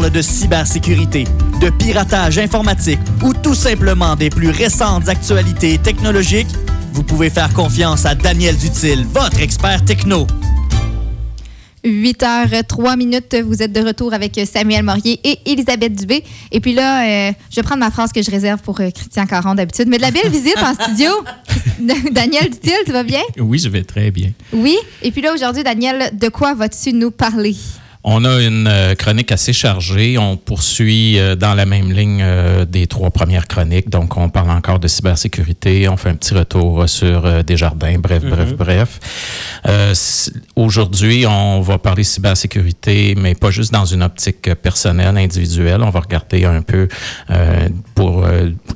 parle de cybersécurité, de piratage informatique ou tout simplement des plus récentes actualités technologiques, vous pouvez faire confiance à Daniel Dutil, votre expert techno. 8h03 minutes, vous êtes de retour avec Samuel Morier et Elisabeth Dubé. Et puis là, euh, je vais prendre ma phrase que je réserve pour euh, Christian Caron d'habitude. Mais de la belle visite en studio. Daniel Dutil, tu vas bien? Oui, je vais très bien. Oui. Et puis là, aujourd'hui, Daniel, de quoi vas-tu nous parler? On a une euh, chronique assez chargée. On poursuit euh, dans la même ligne euh, des trois premières chroniques. Donc, on parle encore de cybersécurité. On fait un petit retour sur Desjardins. Bref, bref, bref. Aujourd'hui, on va parler cybersécurité, mais pas juste dans une optique personnelle, individuelle. On va regarder un peu pour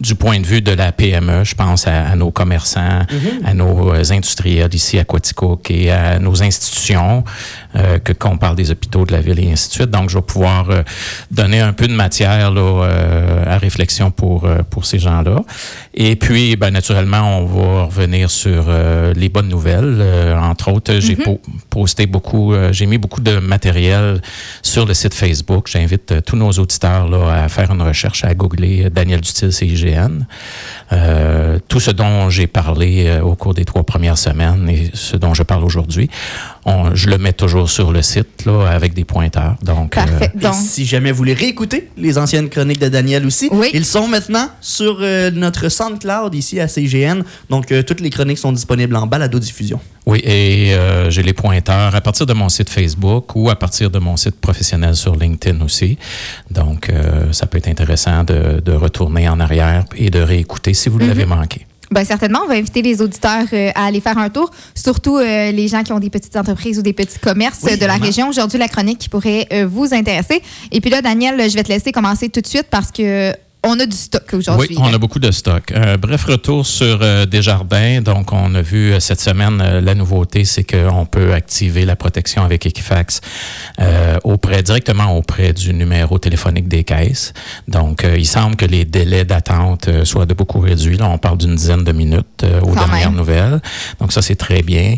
du point de vue de la PME. Je pense à, nos commerçants, mm-hmm. à nos industriels ici à Quaticook et à nos institutions, que qu'on parle des hôpitaux de la ville et ainsi de suite. Donc, je vais pouvoir euh, donner un peu de matière là, euh, à réflexion pour, euh, pour ces gens-là. Et puis, ben, naturellement, on va revenir sur les bonnes nouvelles. entre autres, j'ai mm-hmm. posté beaucoup, j'ai mis beaucoup de matériel sur le site Facebook. J'invite tous nos auditeurs là, à faire une recherche, à googler Daniel Dutil CIGN. tout ce dont j'ai parlé au cours des trois premières semaines et ce dont je parle aujourd'hui, je le mets toujours sur le site là, avec des pointeurs. Donc, euh, si jamais vous voulez réécouter les anciennes chroniques de Daniel aussi, ils sont maintenant sur euh, notre SoundCloud ici à CGN. Donc, euh, toutes les chroniques sont disponibles en balado-diffusion. Oui, et j'ai les pointeurs à partir de mon site Facebook ou à partir de mon site professionnel sur LinkedIn aussi. Donc, ça peut être intéressant de, retourner en arrière et de réécouter si vous mm-hmm. l'avez manqué. Bien, certainement, on va inviter les auditeurs euh, à aller faire un tour, surtout euh, les gens qui ont des petites entreprises ou des petits commerces de la région. Aujourd'hui, la chronique qui pourrait euh, vous intéresser. Et puis là, Daniel, je vais te laisser commencer tout de suite parce que on a du stock aujourd'hui. Oui, on a beaucoup de stock. Euh, bref, retour sur euh, Desjardins. Donc, on a vu euh, cette semaine, la nouveauté, c'est qu'on peut activer la protection avec Equifax auprès, directement auprès du numéro téléphonique des caisses. Donc, il semble que les délais d'attente soient de beaucoup réduits. Là, on parle d'une dizaine de minutes aux dernières nouvelles. Donc, ça, c'est très bien.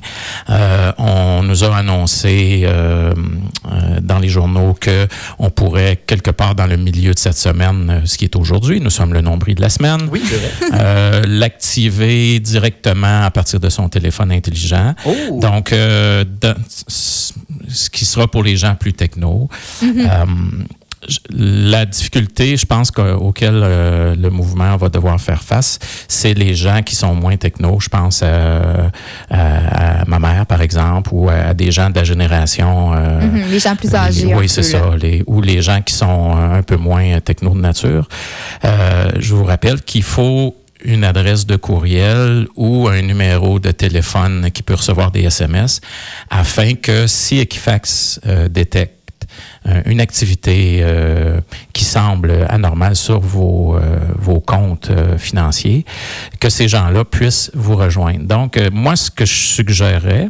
on nous a annoncé dans les journaux que on pourrait, quelque part dans le milieu de cette semaine, ce qui est aujourd'hui, aujourd'hui. Nous sommes le nombril de la semaine. Oui, euh, L'activer directement à partir de son téléphone intelligent. Oh. Donc, euh, ce qui sera pour les gens plus techno. Mm-hmm. Euh, la difficulté, je pense, auquel euh, le mouvement va devoir faire face, c'est les gens qui sont moins techno. Je pense à, ma mère, par exemple, ou à, des gens de la génération. Euh, mm-hmm. les gens plus âgés. oui, c'est ça. ou les gens qui sont un peu moins techno de nature. Euh, je vous rappelle qu'il faut une adresse de courriel ou un numéro de téléphone qui peut recevoir des SMS afin que si Equifax détecte une activité euh, qui semble anormale sur vos, euh, vos comptes financiers, que ces gens-là puissent vous rejoindre. Donc, moi, ce que je suggérerais,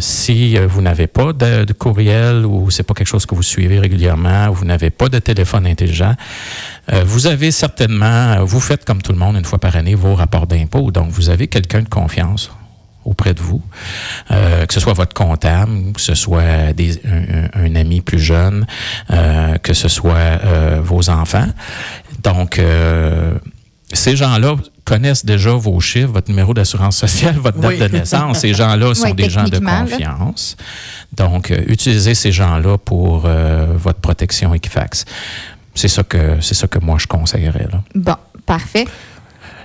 si vous n'avez pas de, courriel ou c'est pas quelque chose que vous suivez régulièrement, ou vous n'avez pas de téléphone intelligent, vous avez certainement, vous faites comme tout le monde une fois par année vos rapports d'impôts, donc vous avez quelqu'un de confiance auprès de vous, euh, que ce soit votre comptable, que ce soit des, plus jeune, euh, que ce soit euh, vos enfants. Donc, ces gens-là connaissent déjà vos chiffres, votre numéro d'assurance sociale, votre date de naissance. Ces gens-là sont des gens de confiance. Donc, utilisez ces gens-là pour votre protection Equifax. C'est ça que c'est ça que moi je conseillerais. Là. Bon, parfait.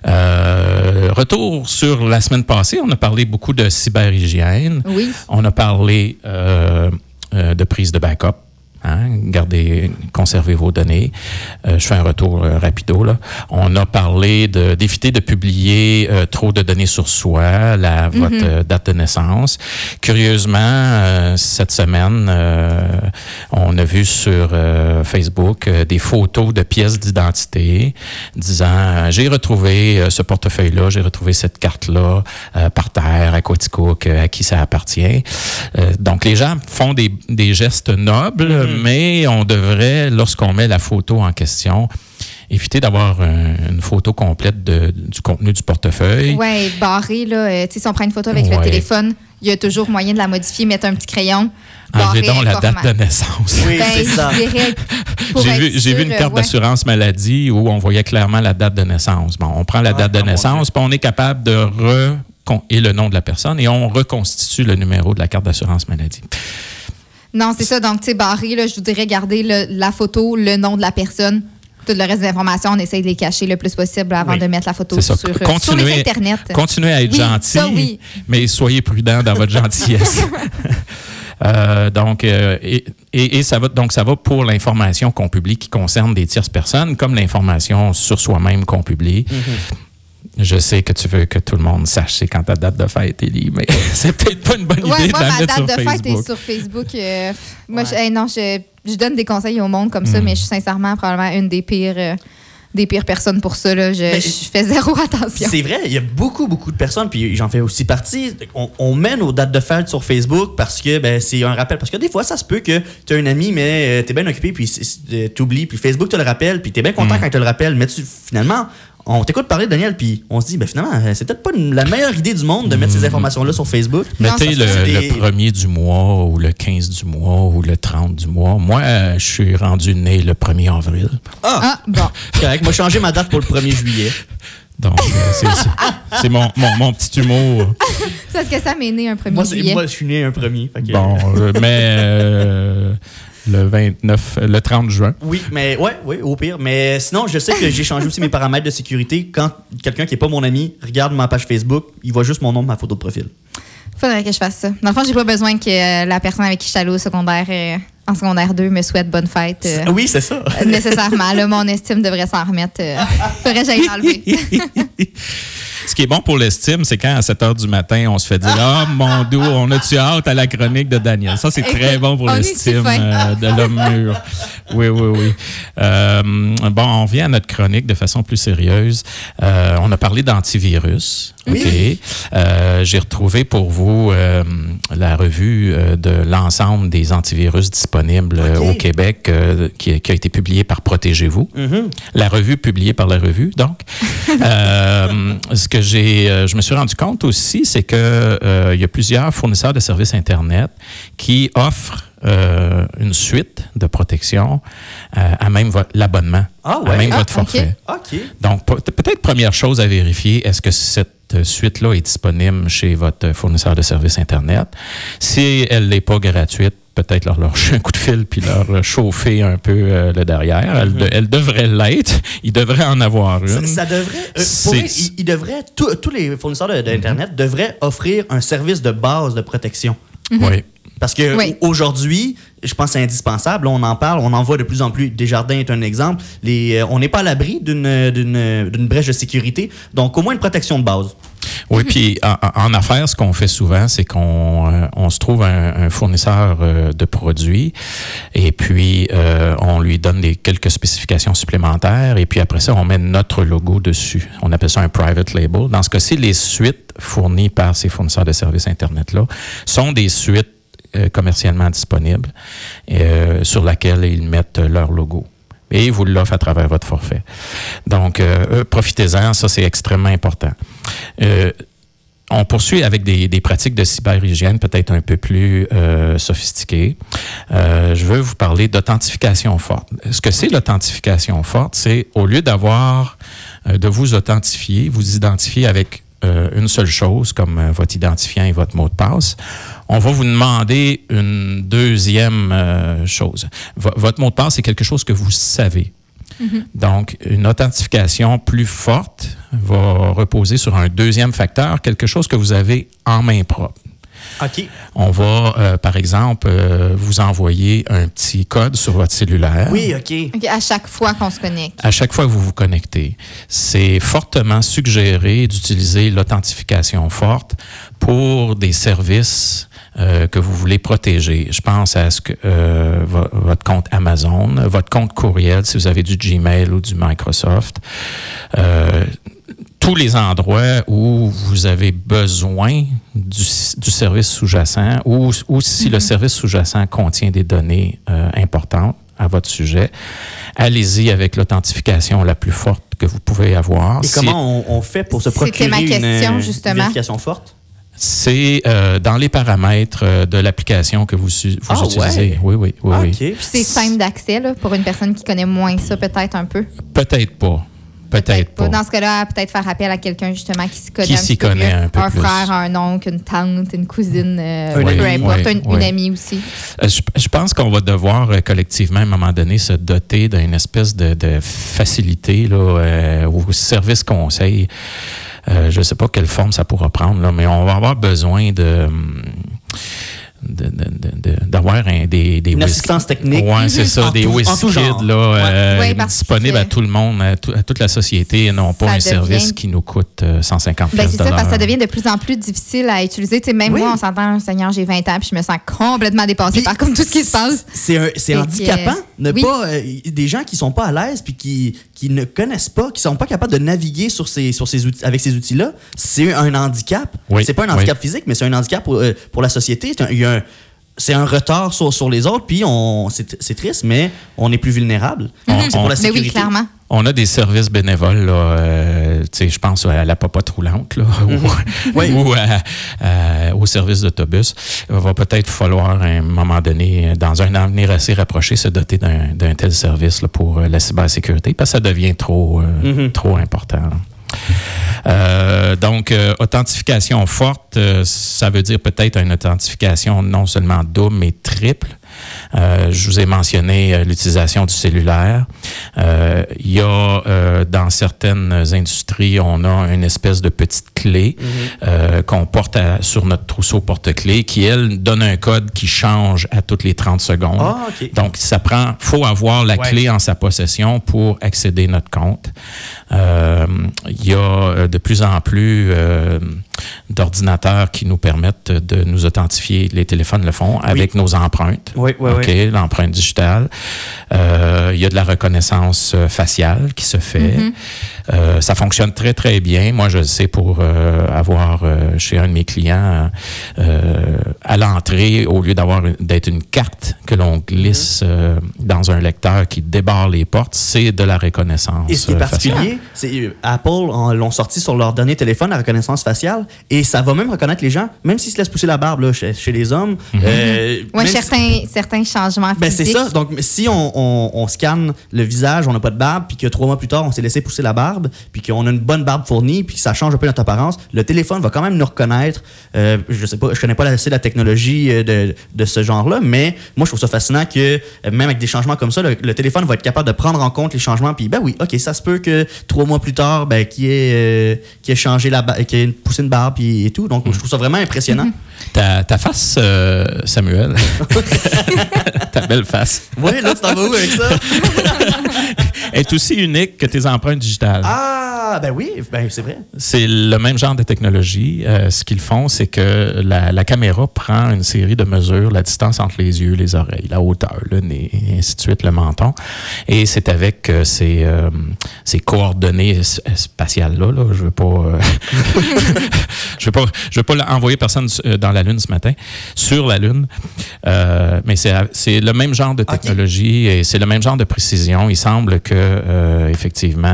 Euh, retour sur la semaine passée, on a parlé beaucoup de cyberhygiène. Oui. On a parlé euh, euh, de prise de backup. Hein, gardez, conservez vos données. Euh, je fais un retour euh, rapido. Là. On a parlé d'éviter de, publier euh, trop de données sur soi, la, mm-hmm. votre date de naissance. Curieusement, cette semaine, on a vu sur Facebook des photos de pièces d'identité disant j'ai retrouvé ce portefeuille-là, j'ai retrouvé cette carte-là par terre à Quaticook, à qui ça appartient. donc les gens font des, des gestes nobles. Mm-hmm. Mm. mais on devrait, lorsqu'on met la photo en question, éviter d'avoir un- une photo complète de- du contenu du portefeuille. Ouais, barré, là. euh, tu sais, si on prend une photo avec le téléphone, il y a toujours moyen de la modifier, mettre un petit crayon. Enlevez barrer donc la date de naissance. Oui, Ben, c'est ça. J'ai vu, une carte ouais. d'assurance maladie où on voyait clairement la date de naissance. Bon, on prend la Ah, date de ah, naissance, puis on est capable de re et le nom de la personne et on reconstitue le numéro de la carte d'assurance maladie. Non, c'est ça. Donc, tu sais, barré, là, je voudrais garder le- la photo, le nom de la personne. Tout le reste des informations, on essaye de les cacher le plus possible avant Oui. de mettre la photo C'est ça. sur, euh, sur Continuez- les Internet. Continuez à être Oui, gentil, ça, oui. mais soyez prudent dans votre gentillesse. Euh, donc, euh, et, et- et ça va donc ça va pour l'information qu'on publie qui concerne des tierces personnes, comme l'information sur soi-même qu'on publie. Je sais que tu veux que tout le monde sache c'est quand ta date de fête est liée, mais c'est peut-être pas une bonne Ouais, idée moi, de la ma mettre date sur de fête est sur Facebook. euh, moi, Ouais. je, hey, non, je, je donne des conseils au monde comme ça, Mm. mais je suis sincèrement probablement une des pires, euh, des pires personnes pour ça. Là. Je, fais zéro attention. C'est vrai, il y a beaucoup, beaucoup de personnes, puis j'en fais aussi partie. On, on met nos dates de fête sur Facebook parce que ben, c'est un rappel. Parce que des fois, ça se peut que tu as un ami, mais tu t'es bien occupé, puis tu oublies, puis Facebook te le rappelle, puis t'es bien content Mm. quand il te le rappelle. Mais tu, finalement, on t'écoute parler, Daniel, puis on se dit, ben finalement, euh, c'est peut-être pas une- la meilleure idée du monde de mettre ces informations-là sur Facebook. Mettez Non, le, c'est le des- premier du mois ou le 15 du mois ou le 30 du mois. Moi, euh, je suis rendu né le 1er avril. Ah, Ah, bon. c'est correct. Moi, j'ai changé ma date pour le 1er juillet. Donc, euh, c'est- mon, mon, mon petit humour. C'est parce que ça m'est né un 1er Moi, c'est- juillet. moi, je suis né un premier. fait que- Bon, euh, mais euh, le 29, euh, le 30 juin. Oui, mais ouais, oui, au pire. Mais sinon, je sais que j'ai changé aussi mes paramètres de sécurité. Quand quelqu'un qui est pas mon ami regarde ma page Facebook, il voit juste mon nom, ma photo de profil. Faudrait que je fasse ça. Dans le fond, j'ai pas besoin que euh, la personne avec qui je suis allée au secondaire, euh, en secondaire 2, me souhaite bonne fête. euh, Oui, c'est ça. euh, nécessairement. Là, mon estime devrait s'en remettre. Euh, faudrait que j'aille l'enlever. Ce qui est bon pour l'estime, c'est quand à 7 heures du matin, on se fait dire Ah, mon dos, on a-tu hâte à la chronique de Daniel Ça, c'est très bon pour l'estime euh, de l'homme mûr. Oui, oui, oui. Euh, bon, on vient à notre chronique de façon plus sérieuse. Euh, on a parlé d'antivirus. Oui. OK. Euh, J'ai retrouvé pour vous euh, la revue euh, de l'ensemble des antivirus disponibles euh, au Québec euh, qui, qui a été publiée par Protégez-vous. Mhm. La revue publiée par la revue, donc. Euh, ce que j'ai, euh, je me suis rendu compte aussi, c'est que euh, il y a plusieurs fournisseurs de services Internet qui offrent euh, une suite de protection euh, à même l'abonnement, Ah à ouais. même Ah, votre OK. forfait. OK. Donc, pe- peut-être première chose à vérifier, est-ce que cette suite-là est disponible chez votre fournisseur de services Internet? Si elle n'est pas gratuite, peut-être leur lâcher un coup de fil puis leur chauffer un peu euh, le derrière. Elle, de- elle devrait l'être. Il devrait en avoir une. ça devrait. euh, pour ils, ils devraient. tous- tous les fournisseurs de- d'Internet devraient offrir un service de base de protection. Oui. Parce que Oui. au- aujourd'hui, je pense que c'est indispensable. On en parle, on en voit de plus en plus. Desjardins est un exemple. Euh, on n'est pas à l'abri d'une, d'une, d'une brèche de sécurité. Donc, au moins une protection de base. Oui, puis en, affaires, ce qu'on fait souvent, c'est qu'on euh, on se trouve un, un fournisseur euh, de produits et puis euh, on lui donne des, quelques spécifications supplémentaires et puis après ça, on met notre logo dessus. On appelle ça un private label. Dans ce cas-ci, les suites fournies par ces fournisseurs de services Internet-là sont des suites euh, commercialement disponibles euh, sur laquelle ils mettent leur logo. Et ils vous l'offrent à travers votre forfait. Donc, euh, euh, profitez-en, ça c'est extrêmement important. Euh, on poursuit avec des, des pratiques de cyberhygiène peut-être un peu plus euh, sophistiquées. Euh, je veux vous parler d'authentification forte. Ce que c'est l'authentification forte, c'est au lieu d'avoir euh, de vous authentifier, vous identifier avec euh, une seule chose comme euh, votre identifiant et votre mot de passe, on va vous demander une deuxième euh, chose. Vo- votre mot de passe, c'est quelque chose que vous savez. Donc, une authentification plus forte va reposer sur un deuxième facteur, quelque chose que vous avez en main propre. OK. On va, euh, par exemple, euh, vous envoyer un petit code sur votre cellulaire. Oui, OK. OK, à chaque fois qu'on se connecte. À chaque fois que vous vous connectez, c'est fortement suggéré d'utiliser l'authentification forte pour des services euh, que vous voulez protéger. Je pense à ce que euh, vo- votre compte Amazon, votre compte courriel, si vous avez du Gmail ou du Microsoft. Euh, tous les endroits où vous avez besoin du, du service sous-jacent ou, ou si le service sous-jacent contient des données euh, importantes, à votre sujet. Allez-y avec l'authentification la plus forte que vous pouvez avoir. Et Si- comment on, on fait pour se C'était procurer ma question, justement. vérification forte? C'est euh, dans les paramètres euh, de l'application que vous, vous Ah, utilisez. ouais. Oui, oui, oui. Ah, oui. OK. Puis c'est simple d'accès là, pour une personne qui connaît moins ça, peut-être un peu. Peut-être pas. Peut-être pas. Dans ce cas-là, peut-être faire appel à quelqu'un justement qui s'y connaît Qui un petit peu connaît mieux. un peu plus. frère, un oncle, une tante, une cousine, euh, Un peu importe, une, amie aussi. Euh, Je, je pense qu'on va devoir euh, collectivement, à un moment donné, se doter d'une espèce de, de facilité là, euh, au service conseil. Euh, je ne sais pas quelle forme ça pourra prendre, là, mais on va avoir besoin de. De- de- de- d'avoir un- des, des Une assistance technique. Ouais, c'est ça, En des tout- en whiz tout kids genre. là, euh, Ouais, disponibles à tout le monde, à, tout- à toute la société, et non pas Ça un devient- service qui nous coûte euh, 150 Ben, c'est de ça, parce que ça devient de plus en plus difficile à utiliser. Tu sais, même Oui. moi, on s'entend, Seigneur, j'ai 20 ans, puis je me sens complètement dépassée Puis- par comme tout ce qui se passe. C'est que, handicapant. Ne oui. pas, euh, des gens qui sont pas à l'aise puis qui, qui ne connaissent pas, qui sont pas capables de naviguer sur ces, sur ces outils, avec ces outils-là, c'est un handicap. Oui, C'est pas un handicap physique, mais c'est un handicap pour, euh, pour la société. C'est un, il y a un- c'est un retard sur, sur les autres, puis on, c'est, c'est triste, mais on est plus vulnérable. On- C'est pour la Mais sécurité. oui, clairement. On a des services bénévoles, euh, tu sais, je pense à la popote roulante, là, ou, Oui. ou à- à- au service d'autobus. Il va peut-être falloir, à un moment donné, dans un avenir assez rapproché, se doter d'un d'un tel service là, pour euh, la cybersécurité, parce que ça devient trop, euh, trop important. là. Euh, donc, euh, authentification forte, euh, ça veut dire peut-être une authentification non seulement double, mais triple. Euh, je vous ai mentionné euh, l'utilisation du cellulaire. Euh, Il y a euh, dans certaines industries, on a une espèce de petite clé euh, qu'on porte à- sur notre trousseau porte-clés qui, elle, donne un code qui change à toutes les 30 secondes. Ah, OK. Donc, ça prend, faut avoir la Ouais. clé en sa possession pour accéder à notre compte. Euh, Il y a de plus en plus euh, d'ordinateurs qui nous permettent de nous authentifier. Les téléphones le font avec nos empreintes. Oui, oui, OK, oui. l'empreinte digitale. Euh, Il y a de la reconnaissance euh, faciale qui se fait. Euh, ça fonctionne très, très bien. Moi, je le sais pour euh, avoir euh, chez un de mes clients, au lieu d'avoir d'être une carte que l'on glisse euh, dans un lecteur qui débarre les portes, c'est de la reconnaissance. Et ce qui est euh, faciale. particulier, c'est euh, Apple l'ont sorti sur leur dernier téléphone, la reconnaissance faciale, et ça va même reconnaître les gens, même s'ils se laissent pousser la barbe là, chez, chez les hommes. euh, même si- certains, changements Ben, c'est ça. Donc, si on, on- on scanne le visage, on n'a pas de barbe, puis que trois mois plus tard, on s'est laissé pousser la barbe, puis qu'on a une bonne barbe fournie, puis que ça change un peu notre apparence, le téléphone va quand même nous reconnaître. Euh, je sais pas, je connais pas assez la technologie euh, de, de ce genre-là, mais moi, je trouve ça fascinant que euh, même avec des changements comme ça, le, le téléphone va être capable de prendre en compte les changements, puis ben oui, ok, ça se peut que trois mois plus tard, ben, qu'il ait, euh, ait changé la barbe, qu'il ait poussé une barbe, puis et tout. Donc, je trouve ça vraiment impressionnant. Ta, ta face, euh, Samuel, ta belle face, ouais, là, tu t'en vas où avec ça? Est aussi unique que tes empreintes digitales. Ah, ben oui, ben c'est vrai. C'est le même genre de technologie. Euh, ce qu'ils font, c'est que la, la caméra prend une série de mesures, la distance entre les yeux, les oreilles, la hauteur, le nez, et ainsi de suite, le menton. Et c'est avec euh, ces, euh, ces coordonnées spatiales-là, là, je ne veux pas, je veux pas, je veux pas envoyer personne dans la Lune ce matin, sur la Lune, mais c'est c'est le même genre de technologie et c'est le même genre de précision. Il semble que, euh, effectivement,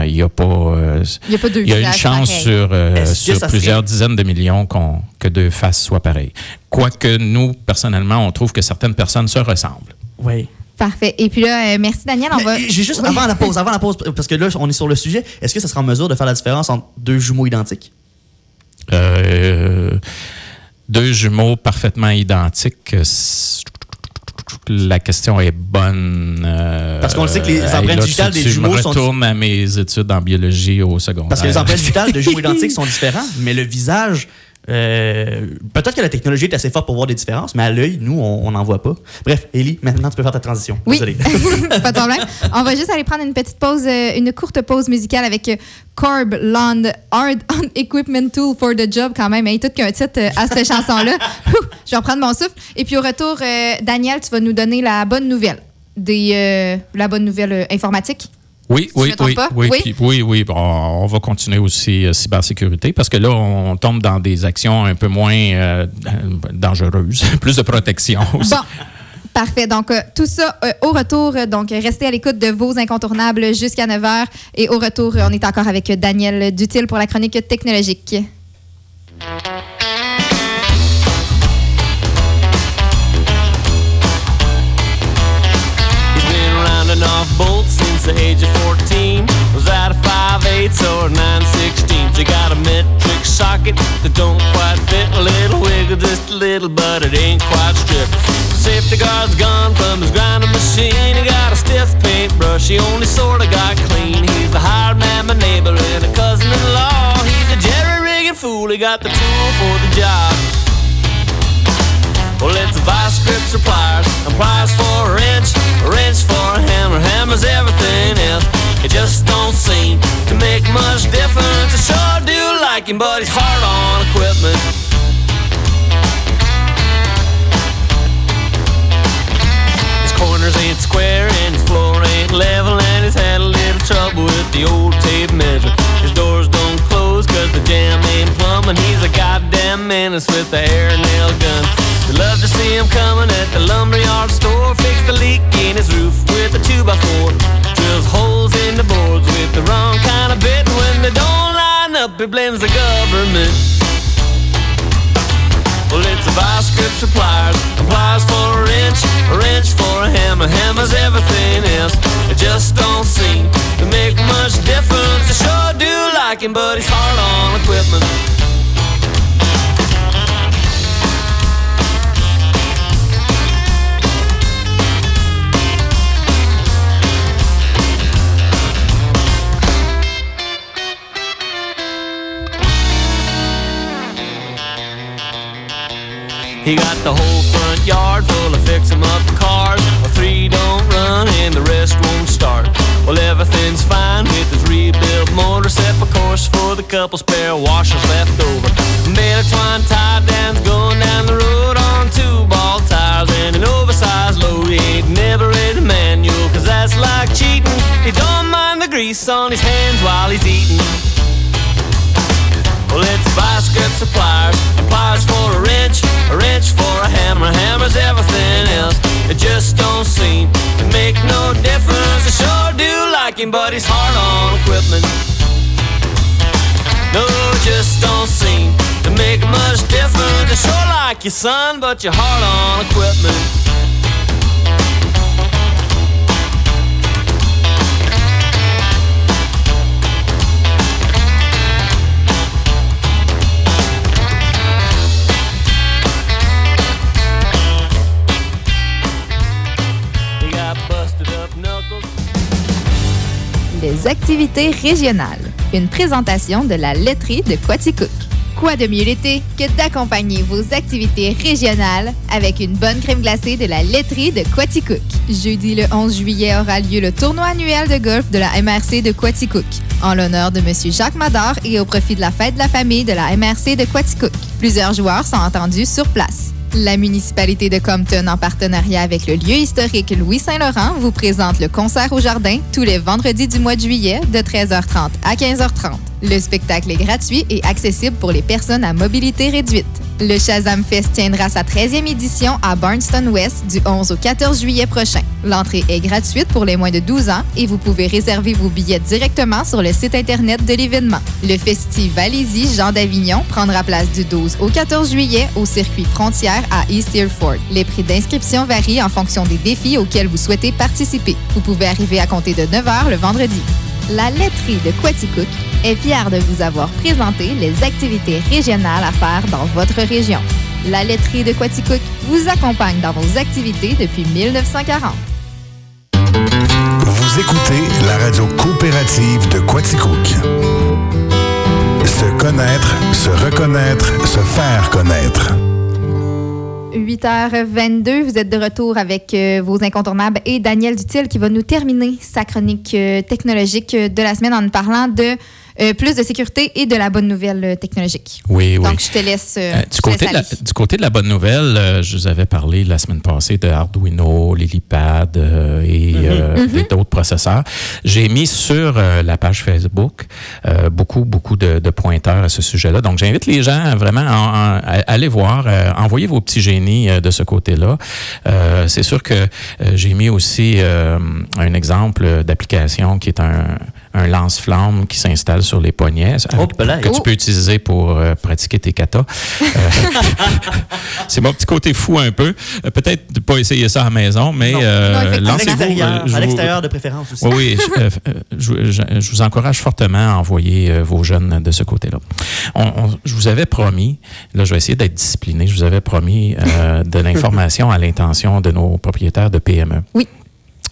euh, il n'y a pas... euh, Il y a pas deux il y a une chance sur, euh, que sur plusieurs serait- dizaines de millions qu'on- que deux faces soient pareilles. Quoique nous, personnellement, on trouve que certaines personnes se ressemblent. Oui. Parfait. Et puis là, euh, merci Daniel. On Mais, va. J'ai juste Oui. avant la pause, avant la pause, parce que là, on est sur le sujet. Est-ce que ça sera en mesure de faire la différence entre deux jumeaux identiques? Euh, deux jumeaux parfaitement identiques. c- La question est bonne. euh, Parce qu'on le sait que les euh, empreintes là, tu- digitales des tu jumeaux me sont- retourne à mes études en biologie au secondaire. Parce que les empreintes digitales de jumeaux identiques sont différents, mais le visage, euh, peut-être que la technologie est assez forte pour voir des différences, mais à l'œil, nous, on n'en voit pas. Bref, Ellie, maintenant tu peux faire ta transition. Oui, Désolé. pas de problème. On va juste aller prendre une petite pause, euh, une courte pause musicale avec euh, Corb Land Hard on Equipment Tool for the Job quand même. Hey, tout qu'un titre à cette chanson-là. Je vais reprendre mon souffle. Et puis au retour, euh, Daniel, tu vas nous donner la bonne nouvelle. Des, euh, la bonne nouvelle informatique. Oui, oui, oui, pas? oui, Oui? puis- oui, oui. Bon, on va continuer aussi euh, cybersécurité parce que là, on tombe dans des actions un peu moins euh, dangereuses, plus de protection aussi. Bon, Parfait. Donc, euh, tout ça euh, au retour. euh, Donc, restez à l'écoute de vos incontournables jusqu'à 9 h. Et au retour, on est encore avec Daniel Dutil pour la chronique technologique. Since the age of 14. Was out of 5 eighths or 9 16ths. He got a metric socket that don't quite fit. A little wiggle, just a little, but it ain't quite stripped. Safety guard's gone from his grinding machine. He got a stiff paintbrush, he only sorta got clean. He's the hired man, my neighbor, and a cousin in law. He's a jerry rigging fool, he got the tool for the job. Well, it's vice grip suppliers, and pliers for a wrench, a wrench for a hammer, hammers everything else. It just don't seem to make much difference. I sure do like him, but he's hard on equipment. His corners ain't square and his floor ain't level, and he's had a little trouble with the old tape measure. His doors don't close cause the jam ain't plumb, and he's a goddamn menace with a hair nail gun. He blames the government. Well, it's a vice grip suppliers, applies for a wrench, a wrench for a hammer, hammers everything else. It just don't seem to make much difference. I sure do like him, but he's hard on equipment. He got the whole front yard full of fix 'em up cars. Well, three don't run and the rest won't start. Well, everything's fine with his rebuilt motor, except of course for the couple spare washers left over. Made a twine tie downs going down the road on two ball tires and an oversized load. He ain't never read the manual, cause that's like cheating. He don't mind the grease on his hands while he's eating. Vice grip suppliers, applies for a wrench, a wrench for a hammer, hammers everything else. It just don't seem to make no difference. I sure do like him, but he's hard on equipment. No, it just don't seem to make much difference. I sure like you, son, but you're hard on equipment. Activités régionales. Une présentation de la laiterie de Quaticook. Quoi de mieux l'été que d'accompagner vos activités régionales avec une bonne crème glacée de la laiterie de Quaticook. Jeudi le 11 juillet aura lieu le tournoi annuel de golf de la MRC de Quaticook en l'honneur de M. Jacques Mador et au profit de la fête de la famille de la MRC de Quaticook. Plusieurs joueurs sont entendus sur place. La municipalité de Compton, en partenariat avec le lieu historique Louis-Saint-Laurent, vous présente le concert au jardin tous les vendredis du mois de juillet de 13h30 à 15h30. Le spectacle est gratuit et accessible pour les personnes à mobilité réduite. Le Shazam Fest tiendra sa 13e édition à Barnston West du 11 au 14 juillet prochain. L'entrée est gratuite pour les moins de 12 ans et vous pouvez réserver vos billets directement sur le site Internet de l'événement. Le festif Valézy Jean d'Avignon prendra place du 12 au 14 juillet au circuit frontière à East Hereford. Les prix d'inscription varient en fonction des défis auxquels vous souhaitez participer. Vous pouvez arriver à compter de 9 h le vendredi. La laiterie de Quaticook est fière de vous avoir présenté les activités régionales à faire dans votre région. La laiterie de Quaticook vous accompagne dans vos activités depuis 1940. Vous écoutez la radio coopérative de Quaticook. Se connaître, se reconnaître, se faire connaître. 8h22, vous êtes de retour avec euh, vos incontournables et Daniel Dutil qui va nous terminer sa chronique euh, technologique euh, de la semaine en nous parlant de euh, plus de sécurité et de la bonne nouvelle euh, technologique. Oui, oui. Donc, je te laisse. euh, Euh, je du, te laisse côté de la, du côté de la bonne nouvelle, euh, je vous avais parlé la semaine passée de Arduino, Lilipad euh, et euh, et d'autres processeurs. J'ai mis sur euh, la page Facebook euh, beaucoup, beaucoup de, de pointeurs à ce sujet-là. Donc, j'invite les gens à vraiment à, à aller voir, euh, envoyer vos petits génies euh, de ce côté-là. Euh, C'est sûr que euh, j'ai mis aussi euh, un exemple d'application qui est un, un lance-flamme qui s'installe sur les poignets Oh, que tu peux utiliser pour euh, pratiquer tes katas. Euh, c'est mon petit côté fou un peu. Euh, Peut-être de pas essayer ça à la maison, mais Non. euh, lancez-vous, à l'extérieur de préférence aussi. oui, oui. Je, je- je- je vous encourage fortement à envoyer euh, vos jeunes de ce côté-là. On- on- je vous avais promis, là, je vais essayer d'être discipliné, je vous avais promis euh, de l'information à l'intention de nos propriétaires de PME. Oui.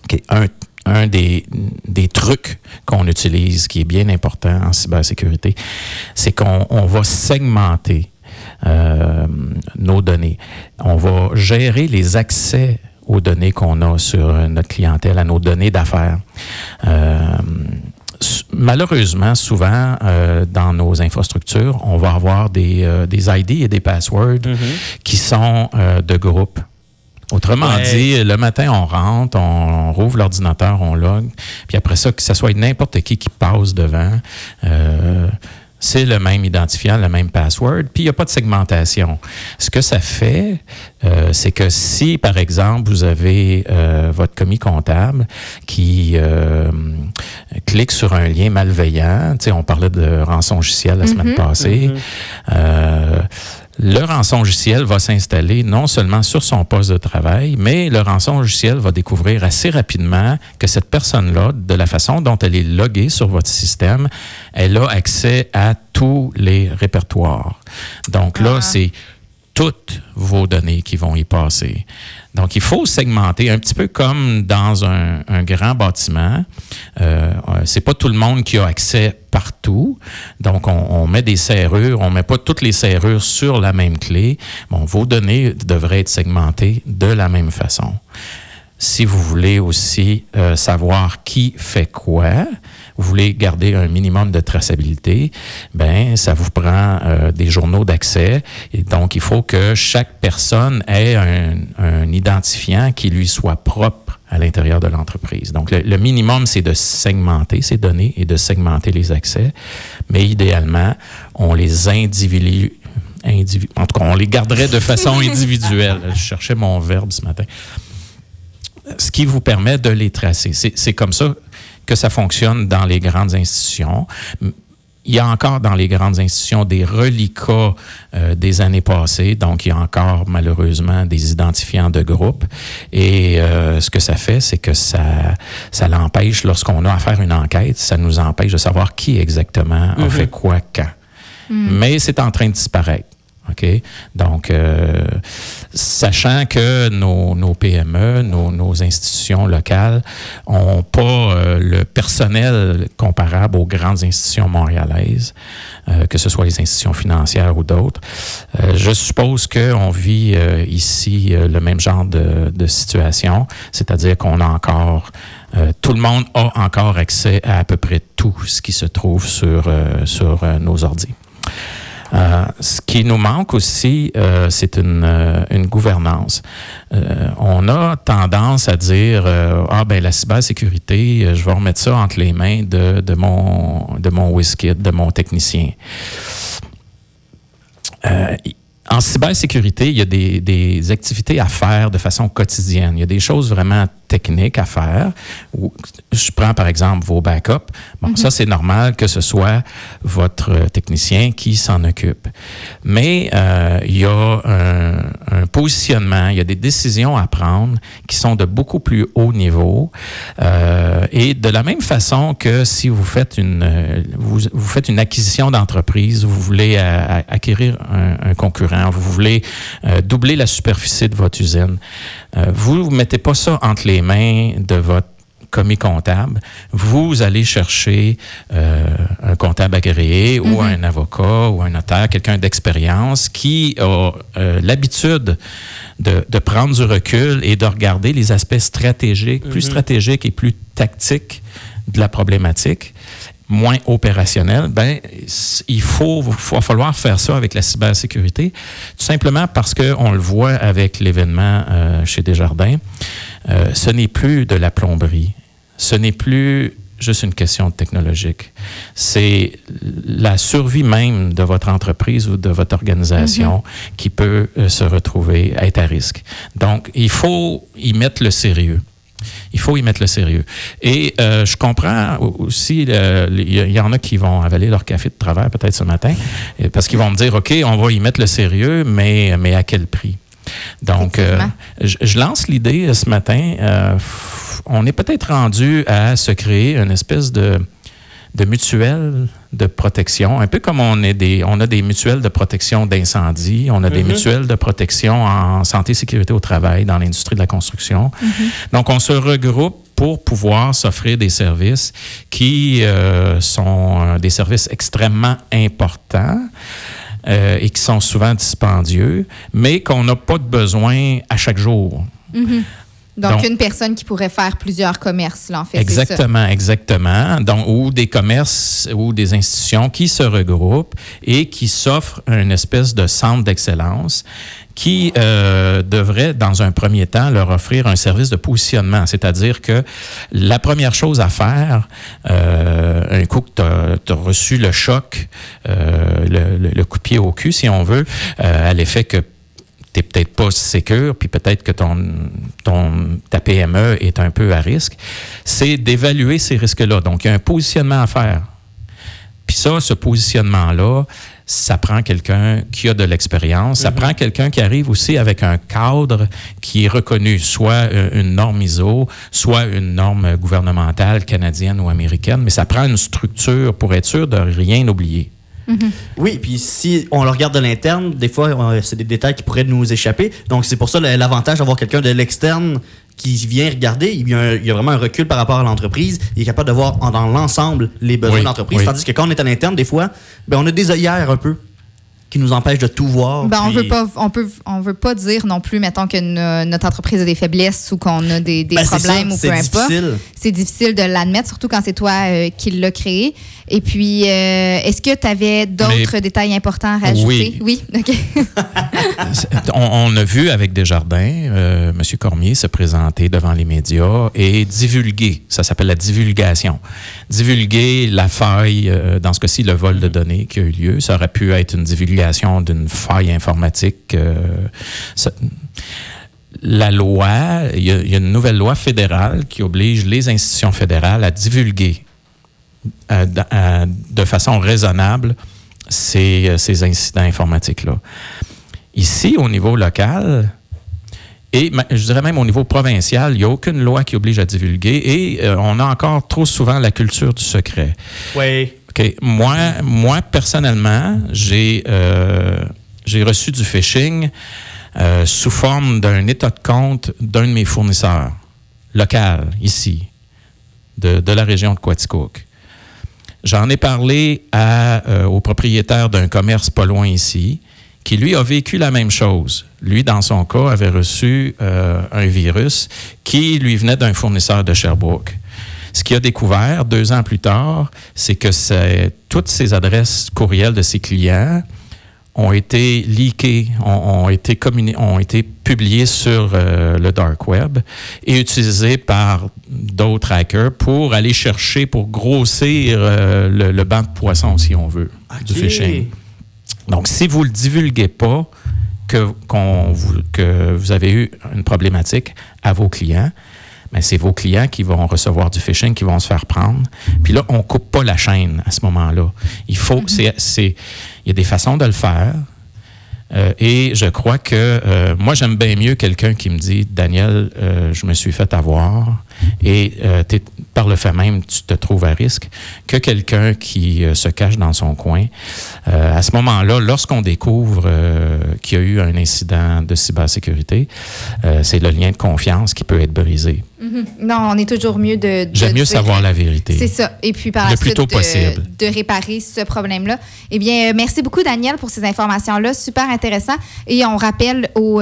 OK. Un, un des, des trucs qu'on utilise qui est bien important en cybersécurité, c'est qu'on on va segmenter euh, nos données. On va gérer les accès aux données qu'on a sur notre clientèle, à nos données d'affaires. Euh, Malheureusement, souvent, euh, dans nos infrastructures, on va avoir des, euh, des ID et des passwords qui sont euh, de groupe. Autrement Ouais. dit, le matin, on rentre, on, on rouvre l'ordinateur, on log, puis après ça, que ce soit n'importe qui qui passe devant, euh, c'est le même identifiant, le même password, puis il n'y a pas de segmentation. Ce que ça fait, euh, c'est que si, par exemple, vous avez euh, votre commis comptable qui euh, clique sur un lien malveillant, tu sais, on parlait de rançongiciel la semaine passée, euh, le rançongiciel va s'installer non seulement sur son poste de travail, mais le rançongiciel va découvrir assez rapidement que cette personne-là, de la façon dont elle est loguée sur votre système, elle a accès à tous les répertoires. Donc là, Ah. c'est toutes vos données qui vont y passer. Donc, il faut segmenter un petit peu comme dans un, grand bâtiment. Euh, euh, c'est pas tout le monde qui a accès partout. Donc, on, on met des serrures, on met pas toutes les serrures sur la même clé. Bon, vos données devraient être segmentées de la même façon. Si vous voulez aussi euh, savoir qui fait quoi, vous voulez garder un minimum de traçabilité, ben ça vous prend euh, des journaux d'accès. Et donc, il faut que chaque personne ait un, un identifiant qui lui soit propre à l'intérieur de l'entreprise. Donc, le, le minimum, c'est de segmenter ces données et de segmenter les accès. Mais idéalement, on les individue. individu- en tout cas, on les garderait de façon individuelle. Je cherchais mon verbe ce matin ce qui vous permet de les tracer. C'est c'est comme ça que ça fonctionne dans les grandes institutions. Il y a encore dans les grandes institutions des reliquats euh, des années passées, donc il y a encore malheureusement des identifiants de groupe. Et euh, ce que ça fait, c'est que ça, ça l'empêche, lorsqu'on a à faire une enquête, ça nous empêche de savoir qui exactement a fait quoi quand. Mais c'est en train de disparaître. Donc, euh, sachant que nos, PME, nos, institutions locales n'ont pas euh, le personnel comparable aux grandes institutions montréalaises, euh, que ce soit les institutions financières ou d'autres, je suppose qu'on vit ici le même genre de, situation, c'est-à-dire qu'on a encore, tout le monde a encore accès à à peu près tout ce qui se trouve sur, sur nos ordis. Euh, ce qui nous manque aussi, euh, c'est une, euh, gouvernance. On a tendance à dire ah ben la cybersécurité, je vais remettre ça entre les mains de, mon de mon WizKid, de mon technicien. En cybersécurité, il y a des, des activités à faire de façon quotidienne. Il y a des choses vraiment techniques à faire. Je prends par exemple vos backups. Bon, ça c'est normal que ce soit votre technicien qui s'en occupe. Mais euh, il y a un, un positionnement, il y a des décisions à prendre qui sont de beaucoup plus haut niveau. Euh, et de la même façon que si vous faites une, vous, vous faites une acquisition d'entreprise, vous voulez euh, acquérir un, un concurrent, vous voulez euh, doubler la superficie de votre usine, vous ne mettez pas ça entre les mains de votre commis comptable, vous allez chercher euh, un comptable agréé ou un avocat ou un notaire, quelqu'un d'expérience qui a euh, l'habitude de, de prendre du recul et de regarder les aspects stratégiques, plus stratégiques et plus tactiques de la problématique moins opérationnel, ben il faut, va falloir faire ça avec la cybersécurité, tout simplement parce que on le voit avec l'événement euh, chez Desjardins. Euh, ce n'est plus de la plomberie. Ce n'est plus juste une question technologique. C'est la survie même de votre entreprise ou de votre organisation qui peut euh, se retrouver être à risque. Donc, il faut y mettre le sérieux. Il faut y mettre le sérieux. Et euh, je comprends aussi, euh, il y, en a qui vont avaler leur café de travers peut-être ce matin, parce qu'ils vont me dire, OK, on va y mettre le sérieux, mais, mais à quel prix? Donc, euh, je, je lance l'idée euh, ce matin. euh, on est peut-être rendu à se créer une espèce de, de mutuelle de protection, un peu comme on, est des, on a des mutuelles de protection d'incendie, on a des mutuelles de protection en santé et sécurité au travail dans l'industrie de la construction. Donc, on se regroupe pour pouvoir s'offrir des services qui euh, sont des services extrêmement importants euh, et qui sont souvent dispendieux, mais qu'on n'a pas de besoin à chaque jour. Donc, Donc- une personne qui pourrait faire plusieurs commerces, là, en fait. ça. Exactement, exactement. Donc, ou des commerces ou des institutions qui se regroupent et qui s'offrent une espèce de centre d'excellence qui euh, devrait, dans un premier temps, leur offrir un service de positionnement. C'est-à-dire que la première chose à faire, euh, un coup que tu as, reçu le choc, euh, le, le- coup de pied au cul, si on veut, à l'effet que t'es peut-être pas sécure, puis peut-être que ton, ta PME est un peu à risque, c'est d'évaluer ces risques-là. Donc, il y a un positionnement à faire. Puis ça, ce positionnement-là, ça prend quelqu'un qui a de l'expérience. Ça prend quelqu'un qui arrive aussi avec un cadre qui est reconnu, soit euh, une norme ISO, soit une norme gouvernementale canadienne ou américaine, mais ça prend une structure pour être sûr de rien oublier. Oui, puis si on le regarde de l'interne, des fois, c'est des détails qui pourraient nous échapper. Donc, c'est pour ça l'avantage d'avoir quelqu'un de l'externe qui vient regarder. Il y, a un- il y a vraiment un recul par rapport à l'entreprise. Il est capable de voir en- dans l'ensemble les besoins Oui, de l'entreprise. oui. Tandis que quand on est à l'interne, des fois, ben, on a des œillères un peu qui nous empêchent de tout voir. Ben, on veut pas, on peut, on veut pas dire non plus, mettons que no- notre entreprise a des faiblesses ou qu'on a des, des Ben, c'est problèmes ça, ou c'est peu importe. difficile. C'est difficile de l'admettre, surtout quand c'est toi euh, qui l'as créé. Et puis, euh, est-ce que tu avais d'autres détails importants à rajouter? Oui. OK. on, on a vu avec Desjardins, euh, M. Cormier se présenter devant les médias et divulguer. Ça s'appelle la divulgation. Divulguer la faille, euh, dans ce cas-ci, le vol de données qui a eu lieu. Ça aurait pu être une divulgation d'une faille informatique. ça- la loi, il y, y a une nouvelle loi fédérale qui oblige les institutions fédérales à divulguer euh, euh, de façon raisonnable ces, euh, ces incidents informatiques-là. Ici, au niveau local, et je dirais même au niveau provincial, il n'y a aucune loi qui oblige à divulguer et euh, on a encore trop souvent la culture du secret. Oui. Moi, moi personnellement, j'ai euh, reçu du phishing euh, sous forme d'un état de compte d'un de mes fournisseurs local, ici, de, de la région de Quaticook. J'en ai parlé euh, au propriétaire d'un commerce pas loin ici, qui lui a vécu la même chose. Lui, dans son cas, avait reçu euh, un virus qui lui venait d'un fournisseur de Sherbrooke. Ce qu'il a découvert deux ans plus tard, c'est que toutes ces adresses courriels de ses clients ont été leakées, ont, ont été, communi- ont été publiées sur euh, le dark web et utilisées par d'autres hackers pour aller chercher, pour grossir euh, le, le banc de poissons, si on veut, du phishing. Donc, si vous ne le divulguez pas, que, qu'on vous, que vous avez eu une problématique à vos clients, mais c'est vos clients qui vont recevoir du phishing, qui vont se faire prendre. Puis là, on coupe pas la chaîne à ce moment-là. Il faut, c'est, c'est, il y a des façons de le faire. Euh, et je crois que euh, moi, j'aime bien mieux quelqu'un qui me dit Daniel, euh, je me suis fait avoir et euh, par le fait même, tu te trouves à risque, que quelqu'un qui euh, se cache dans son coin. Euh, à ce moment-là, lorsqu'on découvre qu'il y a eu un incident de cybersécurité, c'est le lien de confiance qui peut être brisé. Non, on est toujours mieux de. de J'aime mieux savoir la vérité. C'est ça. Et puis par Le la plus suite, tôt de- possible. De, réparer ce problème-là. Eh bien, merci beaucoup, Daniel, pour ces informations-là. Super intéressant. Et on rappelle aux,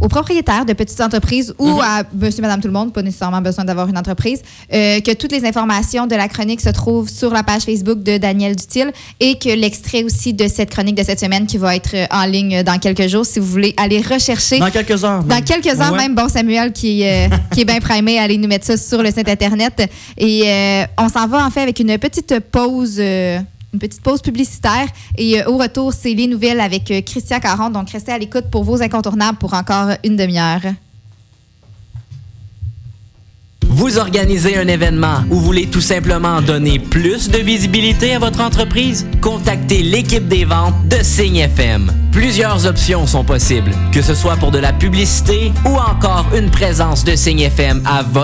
aux propriétaires de petites entreprises ou à monsieur, madame, tout le monde, pas nécessairement besoin d'avoir une entreprise, euh, que toutes les informations de la chronique se trouvent sur la page Facebook de Daniel Dutil et que l'extrait aussi de cette chronique de cette semaine qui va être euh, en ligne dans quelques jours si vous voulez aller rechercher. Dans quelques heures. Dans quelques heures Ouais. même, bon Samuel qui, est, euh, qui est bien primé, allez nous mettre ça sur le site internet. Et euh, on s'en va en fait avec une petite pause, une petite pause publicitaire. Et euh, au retour, c'est les nouvelles avec euh, Christian Caron. Donc restez à l'écoute pour vos incontournables pour encore une demi-heure. Vous organisez un événement ou voulez tout simplement donner plus de visibilité à votre entreprise? Contactez l'équipe des ventes de Signe FM. Plusieurs options sont possibles, que ce soit pour de la publicité ou encore une présence de Signe FM à votre